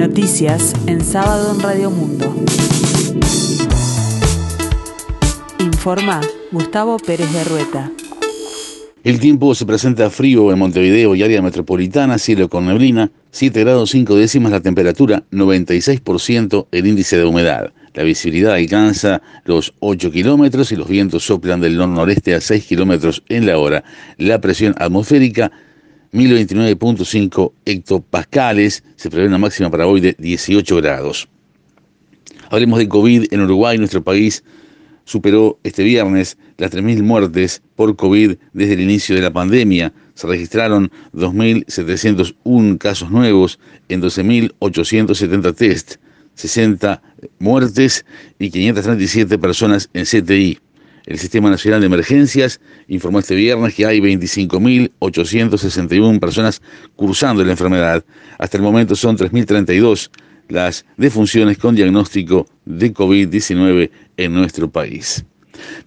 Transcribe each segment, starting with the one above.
Noticias en sábado en Radio Mundo. Informa Gustavo Pérez de Rueta. El tiempo se presenta frío en Montevideo y área metropolitana, cielo con neblina, 7 grados 5 décimas la temperatura, 96% el índice de humedad. La visibilidad alcanza los 8 kilómetros y los vientos soplan del nor-noreste a 6 kilómetros en la hora. La presión atmosférica 1029.5 hectopascales, se prevé una máxima para hoy de 18 grados. Hablemos de COVID en Uruguay, nuestro país superó este viernes las 3.000 muertes por COVID desde el inicio de la pandemia. Se registraron 2.701 casos nuevos en 12.870 test, 60 muertes y 537 personas en CTI. El Sistema Nacional de Emergencias informó este viernes que hay 25.861 personas cursando la enfermedad. Hasta el momento son 3.032 las defunciones con diagnóstico de COVID-19 en nuestro país.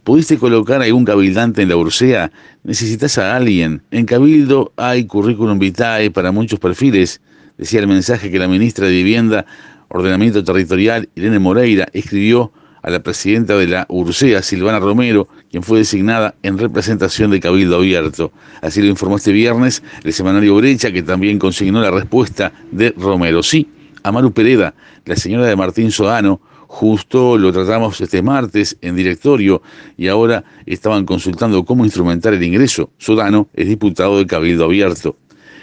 ¿Pudiste colocar algún cabildante en la Ursea? ¿Necesitas a alguien? En Cabildo hay currículum vitae para muchos perfiles, decía el mensaje que la ministra de Vivienda, Ordenamiento Territorial, Irene Moreira, escribió a la presidenta de la Ursea, Silvana Romero, quien fue designada en representación de Cabildo Abierto. Así lo informó este viernes el semanario Brecha, que también consignó la respuesta de Romero. Sí, Amaru Pereda, la señora de Martín Sodano, justo lo tratamos este martes en directorio y ahora estaban consultando cómo instrumentar el ingreso. Sodano es diputado de Cabildo Abierto.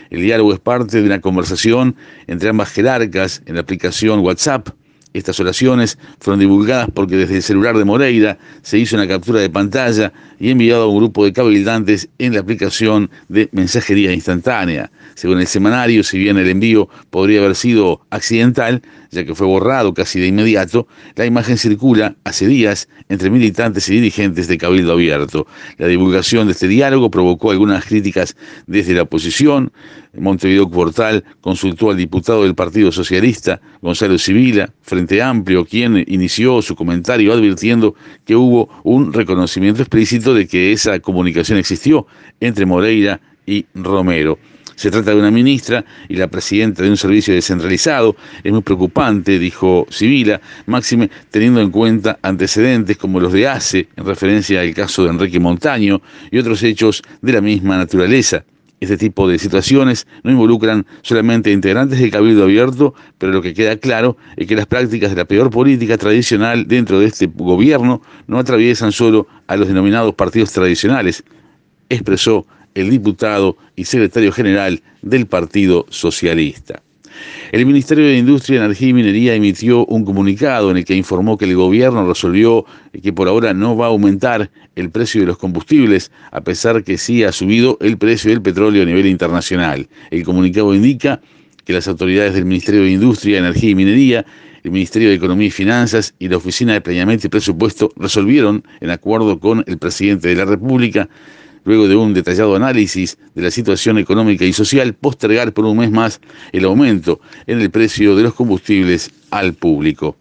El diálogo es parte de una conversación entre ambas jerarcas en la aplicación WhatsApp. Estas oraciones fueron divulgadas porque desde el celular de Moreira se hizo una captura de pantalla y enviado a un grupo de cabildantes en la aplicación de mensajería instantánea. Según el semanario, si bien el envío podría haber sido accidental, ya que fue borrado casi de inmediato, la imagen circula hace días entre militantes y dirigentes de Cabildo Abierto. La divulgación de este diálogo provocó algunas críticas desde la oposición. Montevideo Portal consultó al diputado del Partido Socialista, Gonzalo Civila, Frente Amplio, quien inició su comentario advirtiendo que hubo un reconocimiento explícito de que esa comunicación existió entre Moreira y Romero. Se trata de una ministra y la presidenta de un servicio descentralizado. Es muy preocupante, dijo Sibila, máxime teniendo en cuenta antecedentes como los de ACE, en referencia al caso de Enrique Montaño, y otros hechos de la misma naturaleza. Este tipo de situaciones no involucran solamente integrantes del Cabildo Abierto, pero lo que queda claro es que las prácticas de la peor política tradicional dentro de este gobierno no atraviesan solo a los denominados partidos tradicionales, expresó el diputado y secretario general del Partido Socialista. El Ministerio de Industria, Energía y Minería emitió un comunicado en el que informó que el gobierno resolvió que por ahora no va a aumentar el precio de los combustibles, a pesar que sí ha subido el precio del petróleo a nivel internacional. El comunicado indica que las autoridades del Ministerio de Industria, Energía y Minería el Ministerio de Economía y Finanzas y la Oficina de Planeamiento y Presupuesto resolvieron, en acuerdo con el presidente de la República, luego de un detallado análisis de la situación económica y social, postergar por un mes más el aumento en el precio de los combustibles al público.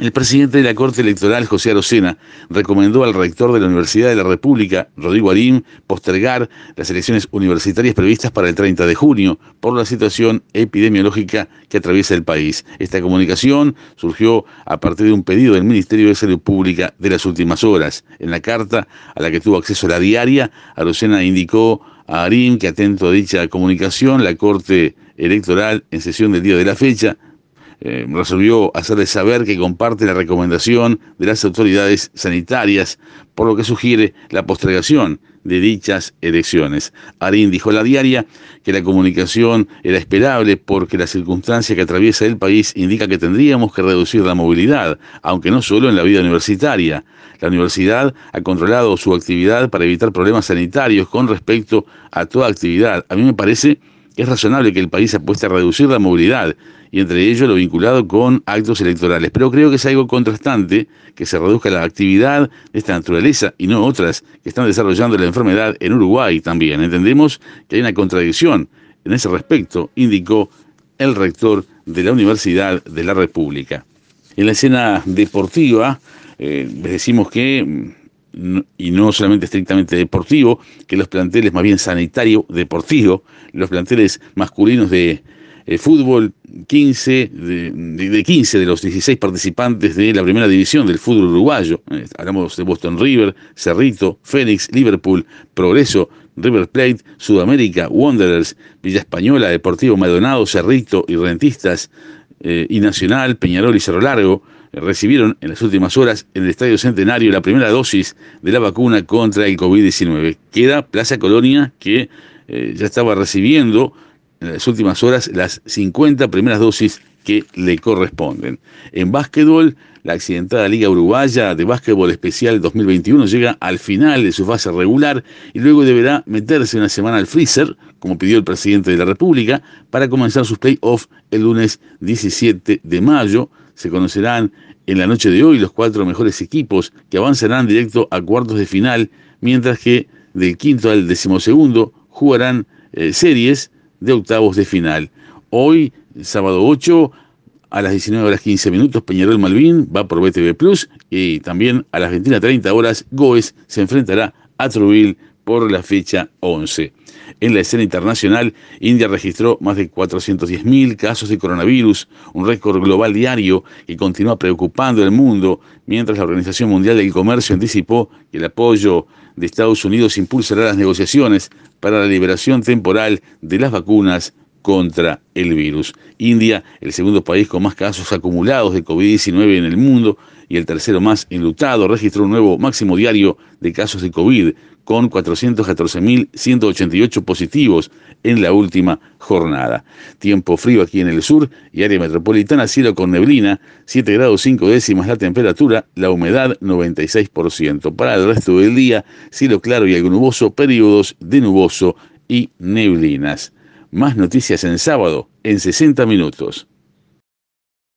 El presidente de la Corte Electoral, José Arocena, recomendó al rector de la Universidad de la República, Rodrigo Arim, postergar las elecciones universitarias previstas para el 30 de junio por la situación epidemiológica que atraviesa el país. Esta comunicación surgió a partir de un pedido del Ministerio de Salud Pública de las últimas horas. En la carta a la que tuvo acceso la diaria, Arocena indicó a Arim que atento a dicha comunicación, la Corte Electoral en sesión del día de la fecha eh, resolvió hacerle saber que comparte la recomendación de las autoridades sanitarias, por lo que sugiere la postergación de dichas elecciones. Arín dijo a la diaria que la comunicación era esperable porque la circunstancia que atraviesa el país indica que tendríamos que reducir la movilidad, aunque no solo en la vida universitaria. La universidad ha controlado su actividad para evitar problemas sanitarios con respecto a toda actividad. A mí me parece es razonable que el país apueste a reducir la movilidad y entre ellos lo vinculado con actos electorales. Pero creo que es algo contrastante que se reduzca la actividad de esta naturaleza y no otras que están desarrollando la enfermedad en Uruguay también. Entendemos que hay una contradicción en ese respecto, indicó el rector de la Universidad de la República. En la escena deportiva, eh, decimos que y no solamente estrictamente deportivo, que los planteles más bien sanitario deportivo, los planteles masculinos de El fútbol, 15 de, de, 15 de los 16 participantes de la primera división del fútbol uruguayo. Eh, hablamos de Boston River, Cerrito, Fénix, Liverpool, Progreso, River Plate, Sudamérica, Wanderers, Villa Española, Deportivo Maldonado, Cerrito y Rentistas, eh, y Nacional, Peñarol y Cerro Largo eh, recibieron en las últimas horas en el Estadio Centenario la primera dosis de la vacuna contra el COVID-19. Queda Plaza Colonia que eh, ya estaba recibiendo en las últimas horas las 50 primeras dosis que le corresponden. En básquetbol, la accidentada Liga Uruguaya de Básquetbol Especial 2021 llega al final de su fase regular y luego deberá meterse una semana al freezer, como pidió el presidente de la República, para comenzar sus playoffs el lunes 17 de mayo. Se conocerán en la noche de hoy los cuatro mejores equipos que avanzarán directo a cuartos de final, mientras que del quinto al decimosegundo jugarán eh, series de octavos de final. Hoy, sábado 8, a las 19 horas 15 minutos, Peñarol Malvin va por BTV Plus y también a las 21.30 horas, Goes se enfrentará a Truville por la fecha 11. En la escena internacional, India registró más de 410.000 casos de coronavirus, un récord global diario que continúa preocupando al mundo, mientras la Organización Mundial del Comercio anticipó que el apoyo de Estados Unidos impulsará las negociaciones para la liberación temporal de las vacunas contra el virus. India, el segundo país con más casos acumulados de COVID-19 en el mundo y el tercero más enlutado, registró un nuevo máximo diario de casos de COVID con 414.188 positivos en la última jornada. Tiempo frío aquí en el sur y área metropolitana, cielo con neblina, 7 grados 5 décimas la temperatura, la humedad 96%. Para el resto del día, cielo claro y algo nuboso, periodos de nuboso y neblinas. Más noticias en sábado, en 60 minutos.